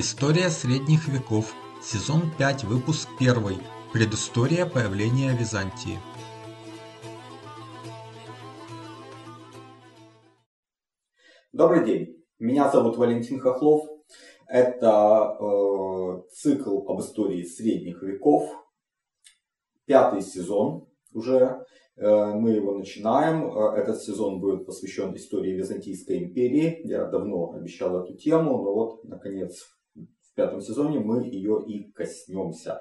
История средних веков. Сезон 5, выпуск 1. Предыстория появления Византии. Добрый день. Меня зовут Валентин Хохлов. Это э, цикл об истории средних веков. Пятый сезон уже. Э, мы его начинаем. Э, этот сезон будет посвящен истории Византийской империи. Я давно обещал эту тему, но вот, наконец, пятом сезоне мы ее и коснемся.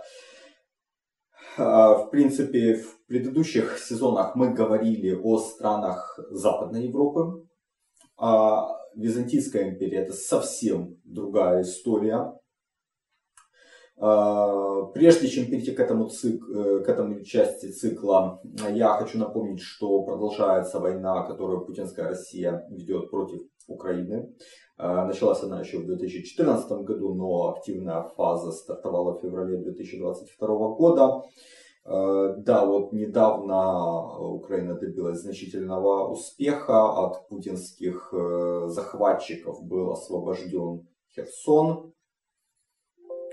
Э, в принципе, в предыдущих сезонах мы говорили о странах Западной Европы. А Византийская империя это совсем другая история. А, прежде чем перейти к этому, цик, э, к этому части цикла, я хочу напомнить, что продолжается война, которую путинская Россия ведет против Украины. А, началась она еще в 2014 году, но активная фаза стартовала в феврале 2022 года. А, да, вот недавно Украина добилась значительного успеха. От путинских э, захватчиков был освобожден Херсон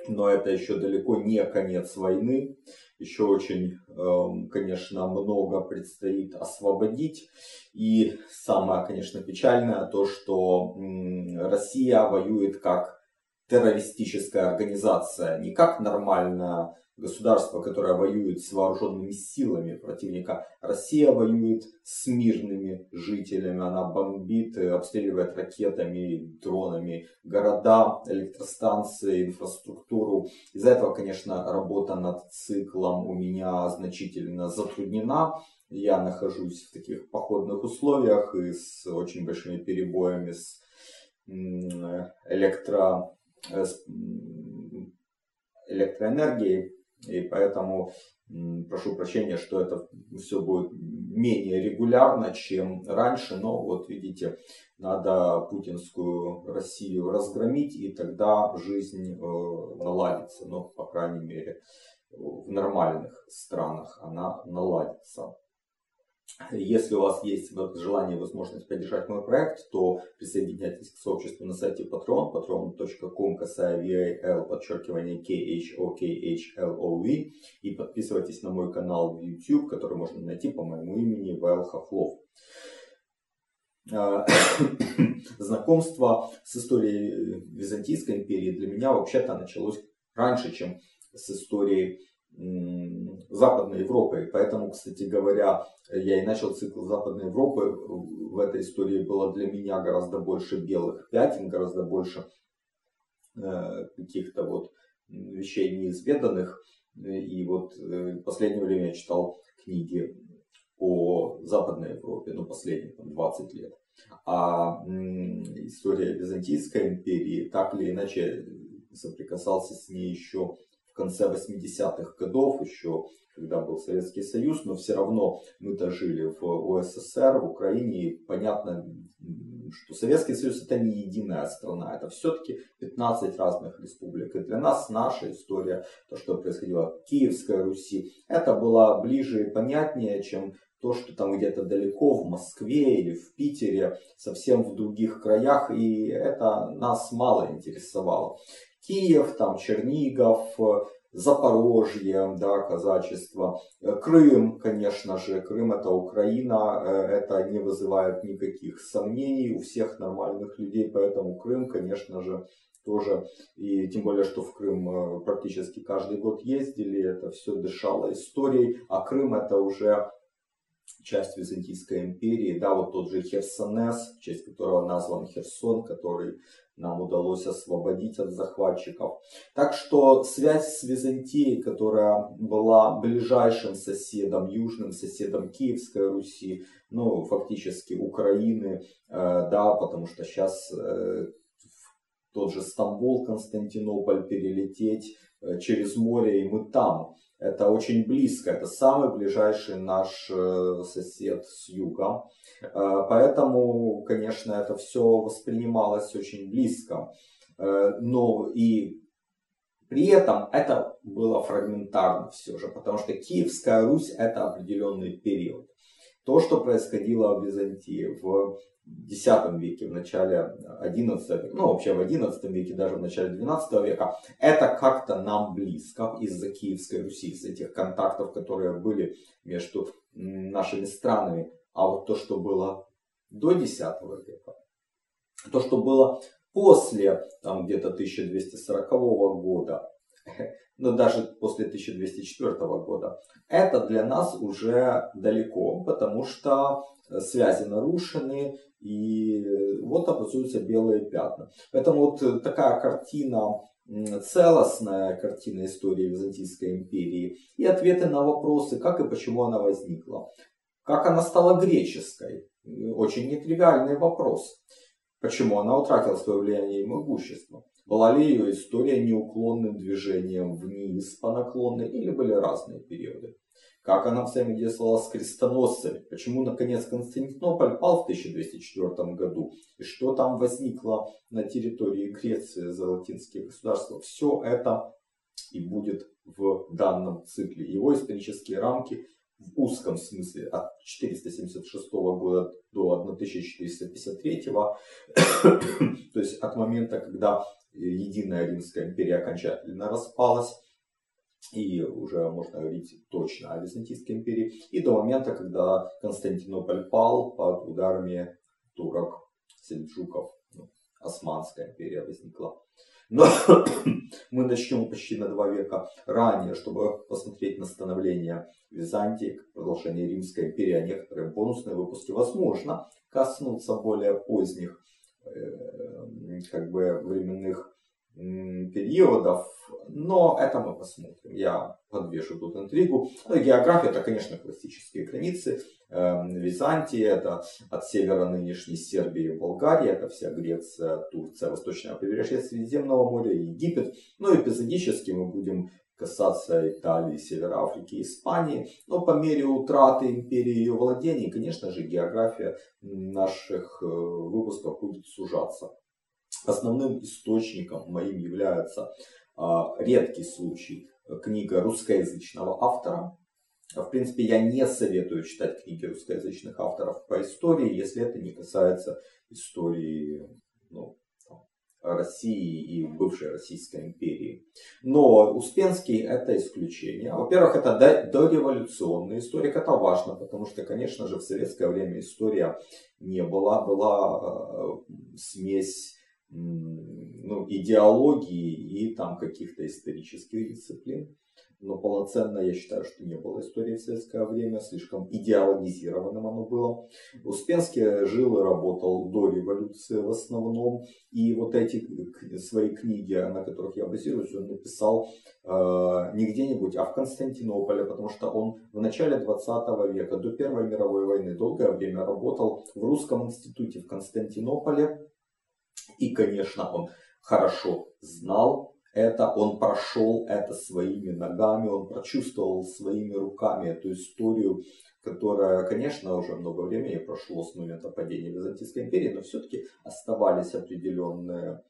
но это еще далеко не конец войны. Еще очень, эм, конечно, много предстоит освободить. И самое, конечно, печальное то, что Россия воюет как террористическая организация, не как нормальная государство, которое воюет с вооруженными силами противника. Россия воюет с мирными жителями. Она бомбит, обстреливает ракетами, дронами города, электростанции, инфраструктуру. Из-за этого, конечно, работа над циклом у меня значительно затруднена. Я нахожусь в таких походных условиях и с очень большими перебоями с электро, э, с электроэнергией. И поэтому прошу прощения, что это все будет менее регулярно, чем раньше. Но вот видите, надо путинскую Россию разгромить, и тогда жизнь э, наладится. Ну, по крайней мере, в нормальных странах она наладится. Если у вас есть желание и возможность поддержать мой проект, то присоединяйтесь к сообществу на сайте Patreon, patreon.com, касая VAL, подчеркивание KHOKHLOV, и подписывайтесь на мой канал в YouTube, который можно найти по моему имени Вайл Хохлов. А, знакомство с историей Византийской империи для меня вообще-то началось раньше, чем с историей Западной Европы. Поэтому, кстати говоря, я и начал цикл Западной Европы. В этой истории было для меня гораздо больше белых пятен, гораздо больше э, каких-то вот вещей неизведанных. И вот э, в последнее время я читал книги о Западной Европе, ну последние там, 20 лет. А история Византийской империи так или иначе соприкасался с ней еще конце 80-х годов, еще когда был Советский Союз, но все равно мы-то жили в УССР, в Украине, и понятно, что Советский Союз это не единая страна, это все-таки 15 разных республик. И для нас наша история, то, что происходило в Киевской Руси, это было ближе и понятнее, чем то, что там где-то далеко, в Москве или в Питере, совсем в других краях, и это нас мало интересовало. Киев, там Чернигов, Запорожье, да, казачество, Крым, конечно же, Крым это Украина, э, это не вызывает никаких сомнений у всех нормальных людей, поэтому Крым, конечно же, тоже, и тем более, что в Крым э, практически каждый год ездили, это все дышало историей, а Крым это уже часть Византийской империи, да, вот тот же Херсонес, в честь которого назван Херсон, который нам удалось освободить от захватчиков. Так что связь с Византией, которая была ближайшим соседом, южным соседом Киевской Руси, ну, фактически Украины, э, да, потому что сейчас э, тот же Стамбул, Константинополь перелететь э, через море, и мы там. Это очень близко, это самый ближайший наш э, сосед с юга. Э, поэтому, конечно, это все воспринималось очень близко. Но и при этом это было фрагментарно все же, потому что Киевская Русь это определенный период. То, что происходило в Византии в X веке, в начале XI века, ну вообще в XI веке, даже в начале XII века, это как-то нам близко из-за Киевской Руси, из этих контактов, которые были между нашими странами. А вот то, что было до X века, то, что было после там где-то 1240 года, но даже после 1204 года, это для нас уже далеко, потому что связи нарушены, и вот образуются белые пятна. Поэтому вот такая картина, целостная картина истории Византийской империи и ответы на вопросы, как и почему она возникла. Как она стала греческой? Очень нетривиальный вопрос. Почему она утратила свое влияние и могущество? Была ли ее история неуклонным движением вниз по наклонной или были разные периоды? Как она взаимодействовала с крестоносцами? Почему, наконец, Константинополь пал в 1204 году? И что там возникло на территории Греции за латинские государства? Все это и будет в данном цикле. Его исторические рамки в узком смысле от 476 года до 1453, то есть от момента, когда единая Римская империя окончательно распалась, и уже можно говорить точно о Византийской империи, и до момента, когда Константинополь пал под ударами турок, сельджуков, ну, Османская империя возникла. Но мы начнем почти на два века ранее, чтобы посмотреть на становление Византии, продолжение Римской империи, а некоторые бонусные выпуски возможно коснуться более поздних как бы временных периодов, но это мы посмотрим. Я подвешу тут интригу. Ну, география это, конечно, классические границы. Эм, Византия это от севера нынешней Сербии и Болгарии, это вся Греция, Турция, восточное побережье Средиземного моря, Египет. Ну, эпизодически мы будем касаться Италии, Севера Африки, Испании. Но по мере утраты империи ее владений, конечно же, география наших э, выпусков будет сужаться. Основным источником моим является а, редкий случай книга русскоязычного автора. В принципе, я не советую читать книги русскоязычных авторов по истории, если это не касается истории ну, России и бывшей Российской империи. Но Успенский это исключение. Во-первых, это дореволюционный историк, это важно, потому что, конечно же, в советское время история не была, была э, смесь ну, идеологии и там каких-то исторических дисциплин. Но полноценно я считаю, что не было истории в советское время, слишком идеологизированным оно было. Успенский жил и работал до революции в основном. И вот эти свои книги, на которых я базируюсь, он написал э, не где-нибудь, а в Константинополе, потому что он в начале 20 века, до Первой мировой войны, долгое время работал в Русском институте в Константинополе и, конечно, он хорошо знал это, он прошел это своими ногами, он прочувствовал своими руками эту историю, которая, конечно, уже много времени прошло с момента падения Византийской империи, но все-таки оставались определенные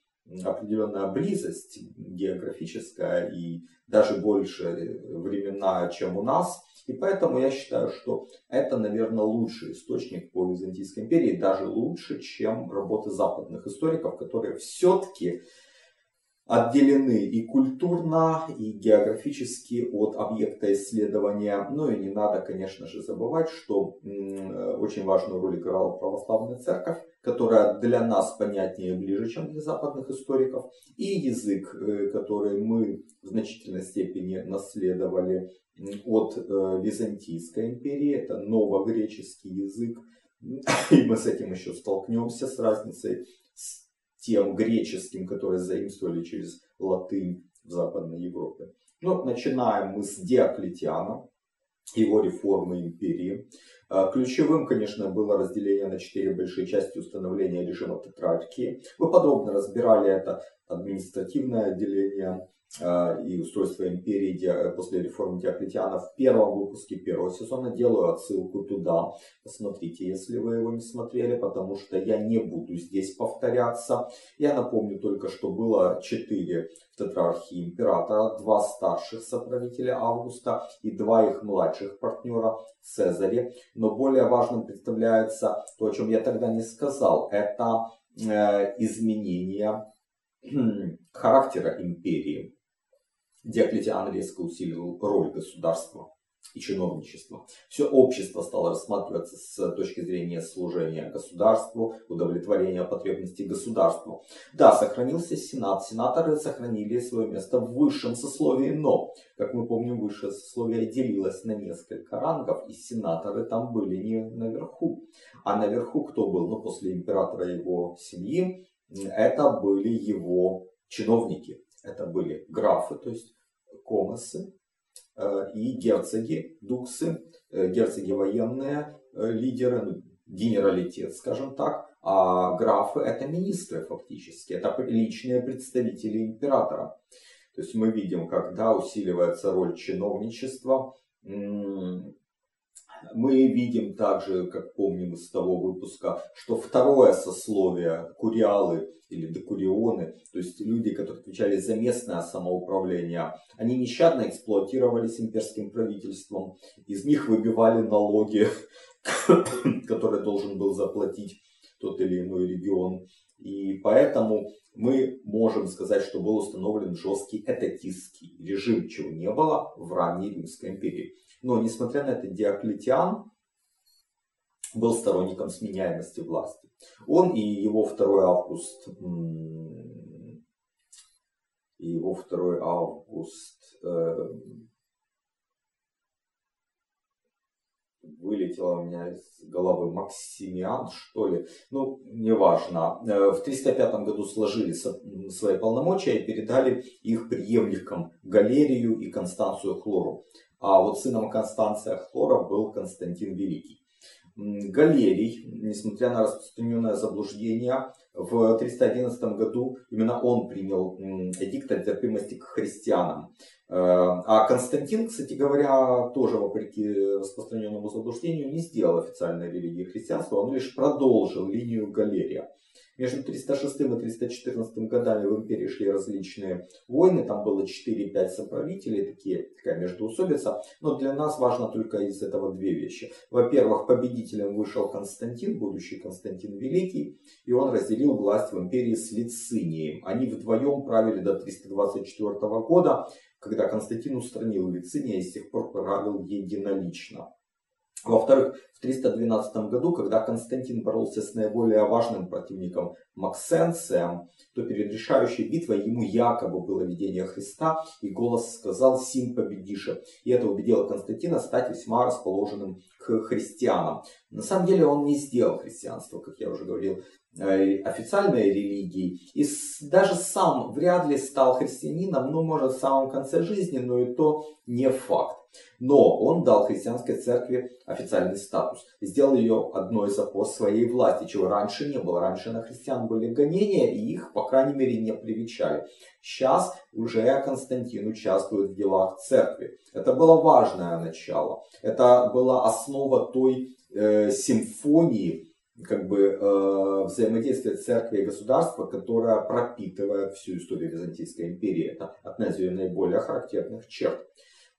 определенная близость географическая и даже больше времена, чем у нас. И поэтому я считаю, что это, наверное, лучший источник по Византийской империи, даже лучше, чем работы западных историков, которые все-таки отделены и культурно, и географически от объекта исследования. Ну и не надо, конечно же, забывать, что очень важную роль играла православная церковь, которая для нас понятнее и ближе, чем для западных историков, и язык, э, который мы в значительной степени наследовали от э, Византийской империи, это новогреческий язык, и мы с этим еще столкнемся, с разницей тем греческим, который заимствовали через латынь в Западной Европе. Но начинаем мы с Диоклетиана, его реформы империи. А, ключевым, конечно, было разделение на четыре большие части установления режима тетрархии. Мы подробно разбирали это административное отделение, и устройство империи после реформы Диоклетиана в первом выпуске первого сезона. Делаю отсылку туда. Посмотрите, если вы его не смотрели, потому что я не буду здесь повторяться. Я напомню только, что было четыре тетрархии императора, два старших соправителя Августа и два их младших партнера Цезаре. Но более важным представляется то, о чем я тогда не сказал. Это э, изменение характера империи. Диоклетиан резко усилил роль государства и чиновничества. Все общество стало рассматриваться с точки зрения служения государству, удовлетворения потребностей государству. Да, сохранился Сенат. Сенаторы сохранили свое место в высшем сословии, но, как мы помним, высшее сословие делилось на несколько рангов, и сенаторы там были не наверху. А наверху кто был? Ну, после императора его семьи, это были его чиновники. Это были графы, то есть комосы, Э, и герцоги, дуксы, э, герцоги военные э, лидеры, ну, генералитет, скажем так, а графы это министры фактически, это личные представители императора. То есть мы видим, когда усиливается роль чиновничества, мы видим также, как помним из того выпуска, что второе сословие, куриалы или декурионы, то есть люди, которые отвечали за местное самоуправление, они нещадно эксплуатировались имперским правительством, из них выбивали налоги, которые должен был заплатить тот или иной регион. И поэтому мы можем сказать, что был установлен жесткий этатистский режим, чего не было в ранней Римской империи. Но, несмотря на это, Диоклетиан был сторонником сменяемости власти. Он и его второй август, и его второй август э, вылетело у меня из головы Максимиан, что ли, ну, неважно. Э, в 305 году сложили свои полномочия и передали их преемникам Галерию и Констанцию Хлору. А вот сыном Констанция Хлора был Константин Великий. Галерий, несмотря на распространенное заблуждение, в 311 году именно он принял эдикт о терпимости к христианам. Э, а Константин, кстати говоря, тоже вопреки распространенному заблуждению не сделал официальной религии христианства, он лишь продолжил линию Галерия. Между 306 и 314 годами в империи шли различные войны, там было 4-5 соправителей, такие, такая междоусобица. Но для нас важно только из этого две вещи. Во-первых, победителем вышел Константин, будущий Константин Великий, и он разделил власть в империи с Лицинием. Они вдвоем правили до 324 года, когда Константин устранил Лициния и с тех пор правил единолично. Во-вторых, 312 году, когда Константин боролся с наиболее важным противником Максенцием, то перед решающей битвой ему якобы было видение Христа, и голос сказал «Сим победише». И это убедило Константина стать весьма расположенным к христианам. На самом деле он не сделал христианство, как я уже говорил, э, официальной религией. И даже сам вряд ли стал христианином, ну, может, в самом конце жизни, но и то не факт. Но он дал христианской церкви официальный статус. Сделал ее одной из опор своей власти, чего раньше не было. Раньше на христиан были гонения, и их, по крайней мере, не привечали. Сейчас уже Константин участвует в делах церкви. Это было важное начало. Это была основа той э, симфонии, как бы э, взаимодействия церкви и государства, которая пропитывает всю историю Византийской империи. Это одна из ее наиболее характерных черт.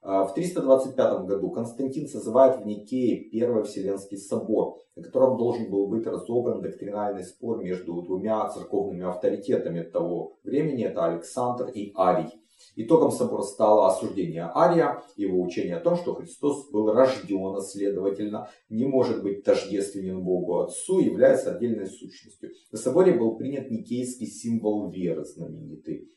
А, в 325 году Константин созывает в Никее Первый Вселенский собор, на котором должен был быть разобран доктринальный спор между двумя церковными авторитетами того времени, это Александр и Арий. Итогом собора стало осуждение Ария, его учение о том, что Христос был рожден, а следовательно, не может быть тождественен Богу Отцу, является отдельной сущностью. На соборе был принят никейский символ веры знаменитый,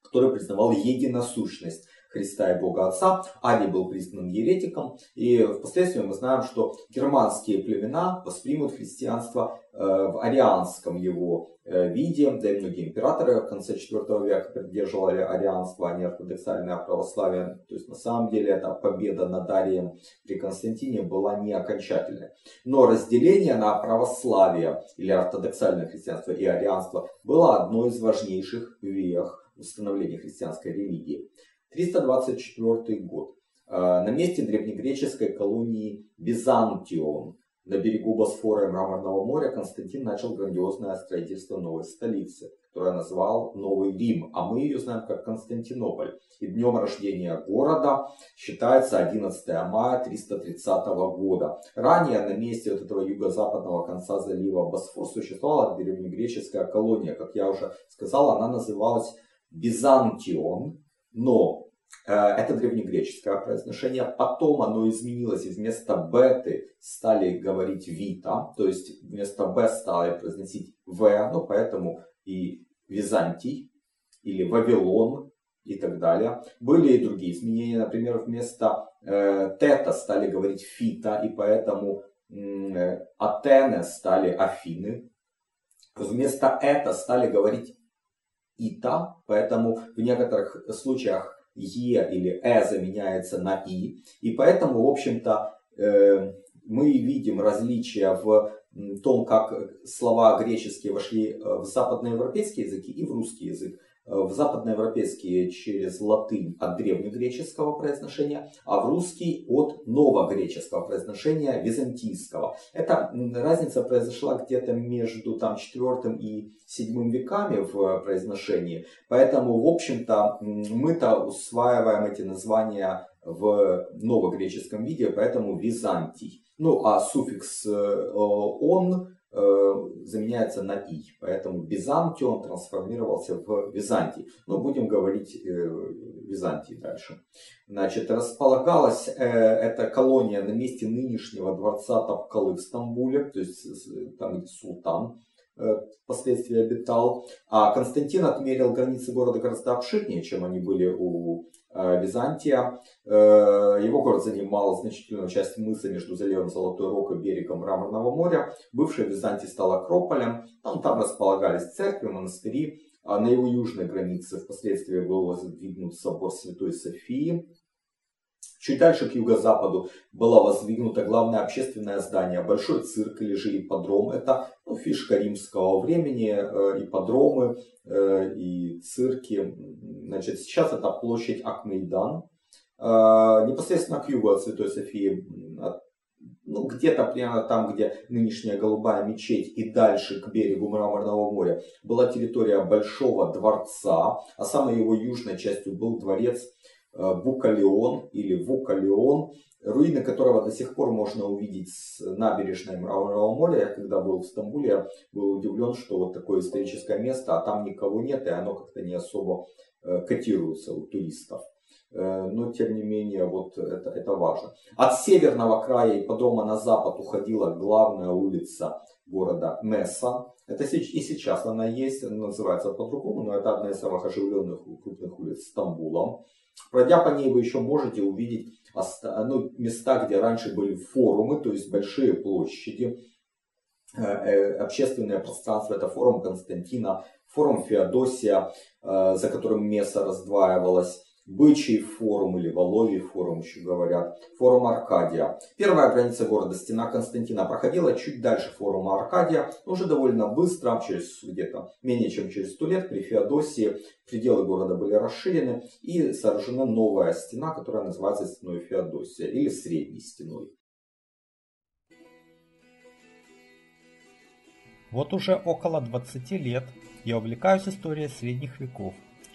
который признавал единосущность Христа и Бога Отца. Арий был признан еретиком. И впоследствии мы знаем, что германские племена воспримут христианство э, в арианском его э, виде. Да и многие императоры в конце IV века поддерживали арианство, а не ортодоксальное православие. То есть на самом деле эта победа над Арием при Константине была не окончательной. Но разделение на православие или ортодоксальное христианство и арианство было одной из важнейших вех установления христианской религии. 324 год. А, на месте древнегреческой колонии Византион на берегу Босфора и Мраморного моря Константин начал грандиозное строительство новой столицы, которую назвал Новый Рим, а мы ее знаем как Константинополь. И днем рождения города считается 11 мая 330 года. Ранее на месте вот этого юго-западного конца залива Босфор существовала древнегреческая колония. Как я уже сказал, она называлась Бизантион, но это древнегреческое произношение. Потом оно изменилось, и вместо беты стали говорить вита, то есть вместо б стали произносить в, ну поэтому и Византий или Вавилон и так далее. Были и другие изменения, например, вместо э, тета стали говорить фита, и поэтому э, Атены стали Афины. Вместо это стали говорить ита, поэтому в некоторых случаях Е или Э заменяется на И. И поэтому, в общем-то, э, мы видим различия в том, как слова греческие вошли э, в западноевропейские языки и в русский язык. В западноевропейские через латынь от древнегреческого произношения, а в русский от новогреческого произношения византийского. Эта разница произошла где-то между там, 4 и 7 веками в произношении. Поэтому, в общем-то, мы-то усваиваем эти названия в новогреческом виде, поэтому Византий. Ну а суффикс э, «он» заменяется на «и». Поэтому Бизантион трансформировался в Византий. Но будем говорить э, Византии дальше. Значит, располагалась э, эта колония на месте нынешнего дворца Тапкалы в Стамбуле, то есть там где султан впоследствии обитал. А Константин отмерил границы города гораздо обширнее, чем они были у Э, Византия. Э, его город занимал значительную часть мыса между заливом Золотой Рог и берегом Мраморного моря. Бывшая Византия стала Акрополем. Там, там располагались церкви, монастыри. А на его южной границе впоследствии был воздвигнут собор Святой Софии. Чуть дальше к юго-западу было воздвигнуто главное общественное здание, большой цирк или же ипподром. Это ну, фишка римского времени, э, ипподромы э, и цирки. Значит, сейчас это площадь Акмейдан, э, непосредственно к югу от Святой Софии, от, ну, где-то прямо там, где нынешняя Голубая мечеть и дальше к берегу Мраморного моря, была территория Большого дворца, а самой его южной частью был дворец Букалеон или Вукалеон, руины которого до сих пор можно увидеть с набережной Мраморного моря. Я когда был в Стамбуле, я был удивлен, что вот такое историческое место, а там никого нет, и оно как-то не особо э, котируется у туристов. Э, но тем не менее, вот это, это важно. От северного края и ипподрома на запад уходила главная улица города Месса. Это и сейчас она есть, она называется по-другому, но это одна из самых оживленных крупных улиц Стамбула. Пройдя по ней, вы еще можете увидеть ну, места, где раньше были форумы, то есть большие площади, э, э, общественное пространство. Это форум Константина, форум Феодосия, э, за которым место раздваивалось. Бычий форум или Воловий форум еще говорят, форум Аркадия. Первая граница города, стена Константина, проходила чуть дальше форума Аркадия, уже довольно быстро, через где-то менее чем через сто лет при Феодосии пределы города были расширены и сооружена новая стена, которая называется стеной Феодосия или средней стеной. Вот уже около 20 лет я увлекаюсь историей средних веков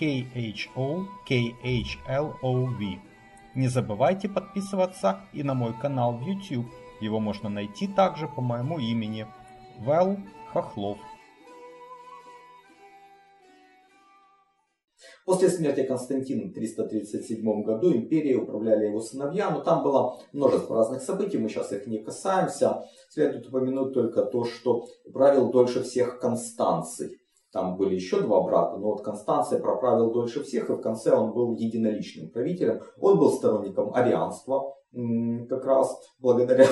KHO-KHLOV. Не забывайте подписываться и на мой канал в YouTube. Его можно найти также по моему имени Вэл Хохлов. После смерти Константина в 337 году империей управляли его сыновья, но там было множество разных событий, мы сейчас их не касаемся. Следует упомянуть только то, что правил дольше всех Констанций. Там были еще два брата, но вот Констанция проправил дольше всех, и в конце он был единоличным правителем. Он был сторонником арианства, как раз благодаря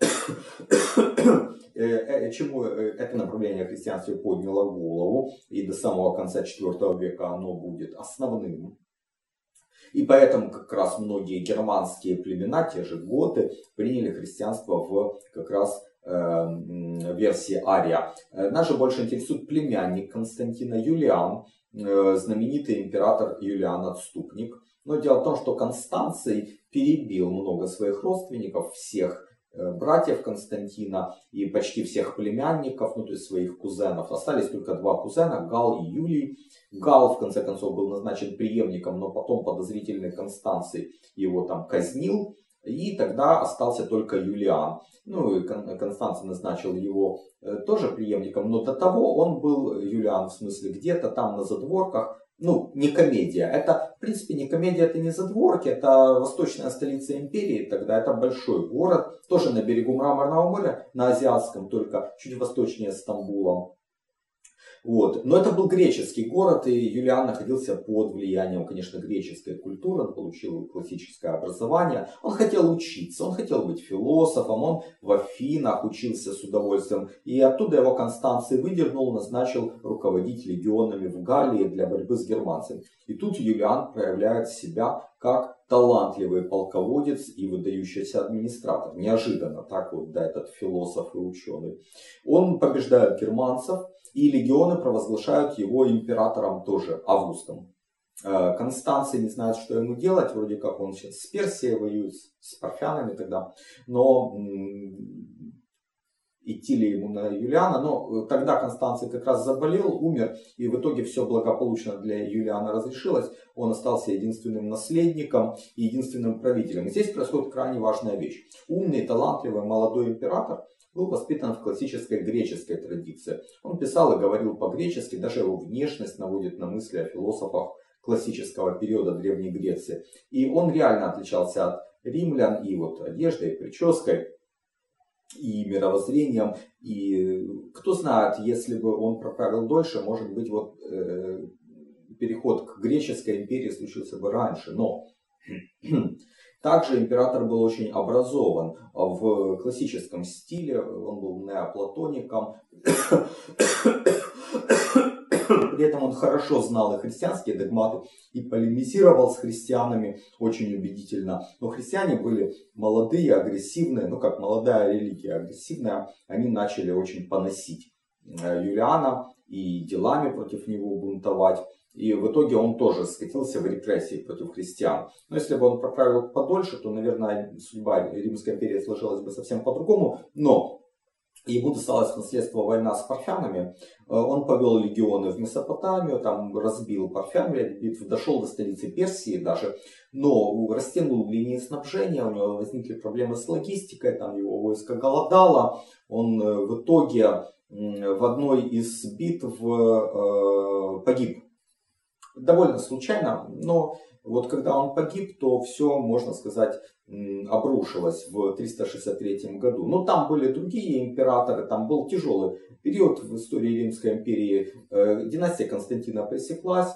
чему это направление христианства подняло голову, и до самого конца IV века оно будет основным. И поэтому как раз многие германские племена, те же готы, приняли христианство в как раз версии Ария. Нас же больше интересует племянник Константина Юлиан, знаменитый император Юлиан Отступник. Но дело в том, что Констанций перебил много своих родственников, всех э, братьев Константина и почти всех племянников, ну то есть своих кузенов. Остались только два кузена, Гал и Юлий. Гал в конце концов был назначен преемником, но потом подозрительный Констанций его там казнил. И тогда остался только Юлиан. Ну и Констанций назначил его э, тоже преемником, но до того он был, Юлиан в смысле, где-то там на задворках, ну, не комедия. Это, в принципе, не комедия, это не задворки, это восточная столица империи, тогда это большой город, тоже на берегу Мраморного моря, на Азиатском, только чуть восточнее Стамбула. Вот. Но это был греческий город, и Юлиан находился под влиянием, конечно, греческой культуры. Он получил классическое образование. Он хотел учиться, он хотел быть философом, он в Афинах учился с удовольствием. И оттуда его Констанций выдернул, назначил руководить легионами в Галлии для борьбы с германцами. И тут Юлиан проявляет себя как талантливый полководец и выдающийся администратор. Неожиданно так вот, да, этот философ и ученый. Он побеждает германцев, и легионы провозглашают его императором тоже, Августом. Э, Констанций не знает, что ему делать, вроде как он сейчас с Персией воюет, с парфянами тогда, но идти ли ему на Юлиана, но тогда Констанций как раз заболел, умер, и в итоге все благополучно для Юлиана разрешилось, он остался единственным наследником и единственным правителем. И здесь происходит крайне важная вещь. Умный, талантливый, молодой император – был воспитан в классической греческой традиции. Он писал и говорил по-гречески, даже его внешность наводит на мысли о философах классического периода Древней Греции. И он реально отличался от римлян и вот одеждой, прической, и мировоззрением. И кто знает, если бы он проправил дольше, может быть, вот э, переход к греческой империи случился бы раньше. Но также император был очень образован в классическом стиле, он был неоплатоником. При этом он хорошо знал и христианские догматы и полемизировал с христианами очень убедительно. Но христиане были молодые, агрессивные, ну как молодая религия агрессивная, они начали очень поносить э, Юлиана и делами против него бунтовать. И в итоге он тоже скатился в репрессии против христиан. Но если бы он проправил подольше, то, наверное, судьба Римской империи сложилась бы совсем по-другому. Но ему досталось наследство война с парфянами. Э, он повел легионы в Месопотамию, там разбил парфян, дошел до столицы Персии даже, но растянул линии снабжения, у него возникли проблемы с логистикой, там его войско голодало. Он э, в итоге в одной из битв э, погиб довольно случайно, но вот когда он погиб, то все, можно сказать, обрушилось в 363 году. Но там были другие императоры, там был тяжелый период в истории Римской империи. Э, династия Константина пресеклась.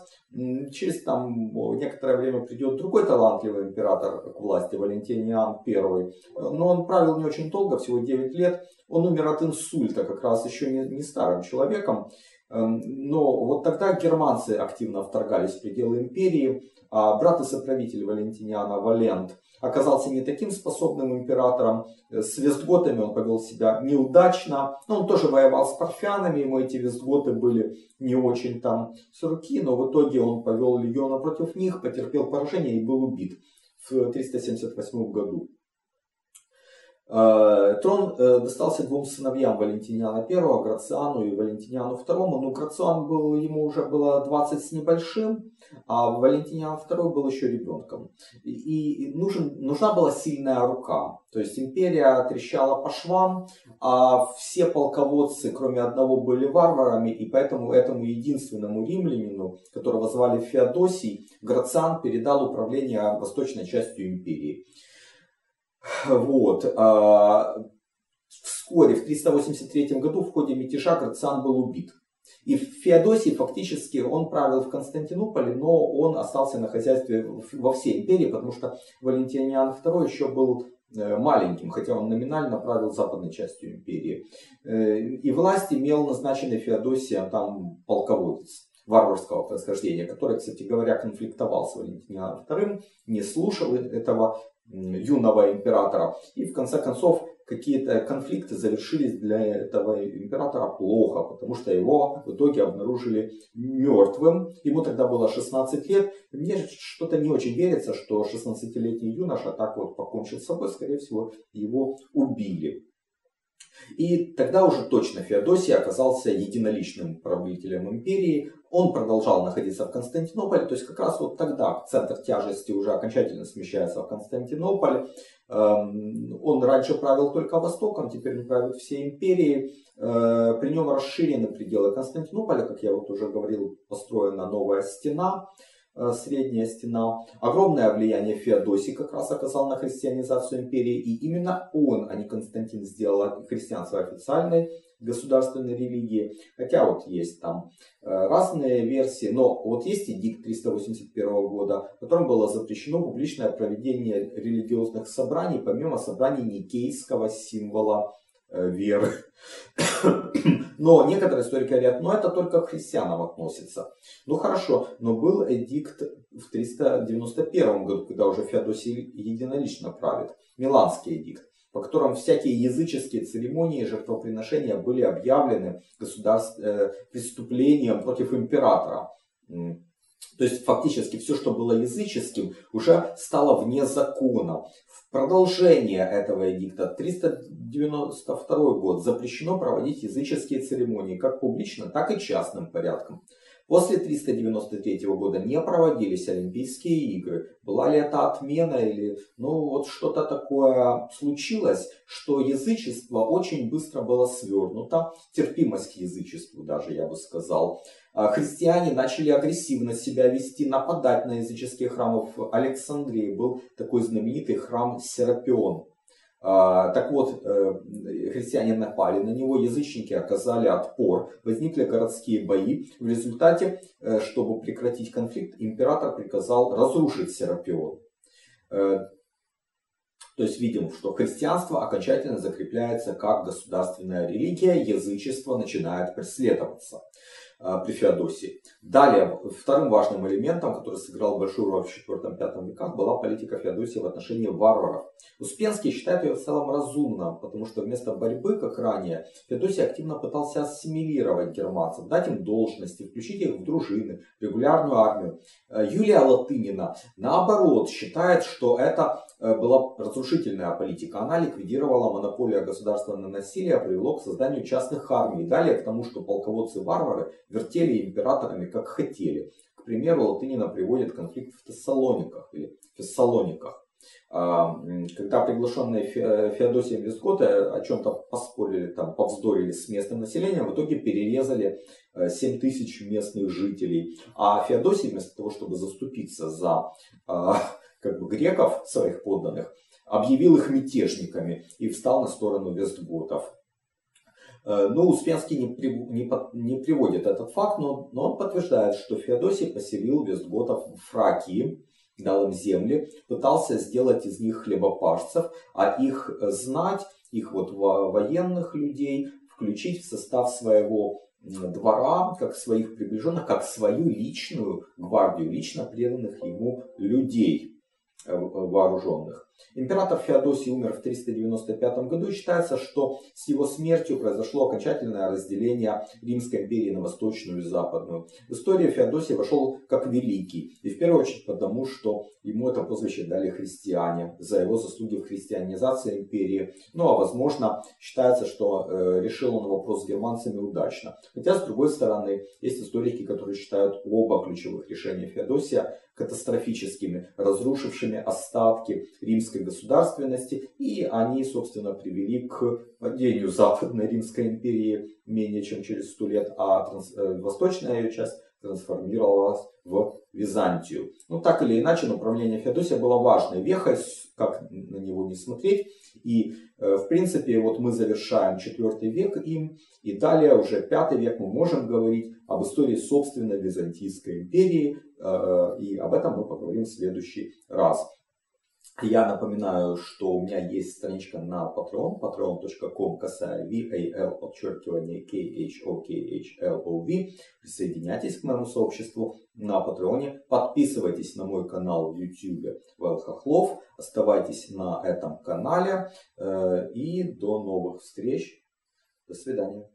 Через там некоторое время придет другой талантливый император к власти, Валентиниан I. Но он правил не очень долго, всего 9 лет. Он умер от инсульта, как раз еще не, не старым человеком. Эм, но вот тогда германцы активно вторгались в пределы империи, а брат и соправитель Валентиниана Валент оказался не таким способным императором. С вестготами он повел себя неудачно. Но он тоже воевал с парфянами, ему эти вестготы были не очень там с руки, но в итоге он повел легиона против них, потерпел поражение и был убит в 378 году. Э, трон э, достался двум сыновьям Валентиниана I, Грациану и Валентиниану II. Ну, Грациан был, ему уже было 20 с небольшим, а Валентиниан II был еще ребенком. И нужен, нужна была сильная рука. То есть империя трещала по швам, а все полководцы, кроме одного, были варварами, и поэтому этому единственному римлянину, которого звали Феодосий, Грациан передал управление восточной частью империи. Вот. А, вскоре, в 383 году, в ходе мятежа Грациан был убит. И Феодосий фактически, он правил в Константинополе, но он остался на хозяйстве во всей империи, потому что Валентиниан II еще был э, маленьким, хотя он номинально правил западной частью империи. Э, и власть имел назначенный Феодосием там полководец варварского происхождения, который, кстати говоря, конфликтовал с Валентином II, не слушал этого юного императора. И в конце концов какие-то конфликты завершились для этого императора плохо, потому что его в итоге обнаружили мертвым. Ему тогда было 16 лет. Мне что-то не очень верится, что 16-летний юноша так вот покончил с собой. Скорее всего, его убили. И тогда уже точно Феодосий оказался единоличным правителем империи. Он продолжал находиться в Константинополе, то есть как раз вот тогда центр тяжести уже окончательно смещается в Константинополь. Эм, он раньше правил только Востоком, теперь он правит всей империей. Э, при нем расширены пределы Константинополя, как я вот уже говорил, построена новая стена. Э, средняя стена. Огромное влияние Феодосий как раз оказал на христианизацию империи. И именно он, а не Константин, сделал христианство официальной государственной религии. Хотя вот есть там э, разные версии. Но вот есть эдикт 381 года, в котором было запрещено публичное проведение религиозных собраний, помимо собраний никейского символа веры. Но некоторые историки говорят, ну это только к христианам относится. Ну хорошо, но был эдикт в 391 году, когда уже Феодосий единолично правит. Миланский эдикт по которым всякие языческие церемонии и жертвоприношения были объявлены государств, э, преступлением против императора. То есть фактически все, что было языческим, уже стало вне закона. В продолжение этого эдикта 392 год запрещено проводить языческие церемонии как публично, так и частным порядком. После 393 года не проводились Олимпийские игры. Была ли это отмена или ну вот что-то такое случилось, что язычество очень быстро было свернуто, терпимость к язычеству даже я бы сказал. А христиане начали агрессивно себя вести, нападать на языческие храмы. В Александрии был такой знаменитый храм Серапион. А, так вот, э, христиане напали на него, язычники оказали отпор, возникли городские бои. В результате, э, чтобы прекратить конфликт, император приказал разрушить Серапион. Э, то есть видим, что христианство окончательно закрепляется как государственная религия, язычество начинает преследоваться. А, при Феодосии. Далее, вторым важным элементом, который сыграл большую роль в IV-V веках, была политика Феодосии в отношении варваров. Успенский считает ее в целом разумно, потому что вместо борьбы, как ранее, Феодосий активно пытался ассимилировать германцев, дать им должности, включить их в дружины, регулярную армию. Э, Юлия Латынина, наоборот, считает, что это э, была разрушительная политика. Она ликвидировала монополию государства на насилие, привело к созданию частных армий. Далее к тому, что полководцы-варвары вертели императорами как хотели. К примеру, Латынина приводит конфликт в Тессалониках или Фессалониках. А, когда приглашенные Феодосием Вестготы о чем-то поспорили, там, повздорили с местным населением, в итоге перерезали 7 э, тысяч местных жителей. А Феодосий, вместо того, чтобы заступиться за а, как бы, греков, своих подданных, объявил их мятежниками и встал на сторону Вестготов. Э, но Успенский не, при, не, не приводит этот факт, но, но он подтверждает, что Феодосий поселил Вестготов в Фракии, дал им земли, пытался сделать из них хлебопашцев, а их знать, их вот военных людей включить в состав своего двора, как своих приближенных, как свою личную гвардию, лично преданных ему людей э, вооруженных. Император Феодосий умер в 395 году и считается, что с его смертью произошло окончательное разделение Римской империи на восточную и западную. В историю Феодосий вошел как великий, и в первую очередь потому, что ему это прозвище дали христиане за его заслуги в христианизации империи. Ну а возможно считается, что э, решил он вопрос с германцами удачно. Хотя с другой стороны есть историки, которые считают оба ключевых решения Феодосия катастрофическими, разрушившими остатки римской государственности, и они, собственно, привели к падению Западной Римской империи менее чем через сто лет, а транс... Э, восточная ее часть трансформировалась в Византию. Ну, так или иначе, направление Феодосия было важной вехой, как на него не смотреть. И, э, в принципе, вот мы завершаем четвертый век им, и далее, уже пятый век, мы можем говорить об истории собственной Византийской империи, э, и об этом мы поговорим в следующий раз. Я напоминаю, что у меня есть страничка на Patreon, patreon.com, касая VAL, подчеркивание KHOKHLOV. Присоединяйтесь к моему сообществу на Патреоне. Подписывайтесь на мой канал в YouTube Вэл. Оставайтесь на этом канале. Э, и до новых встреч. До свидания.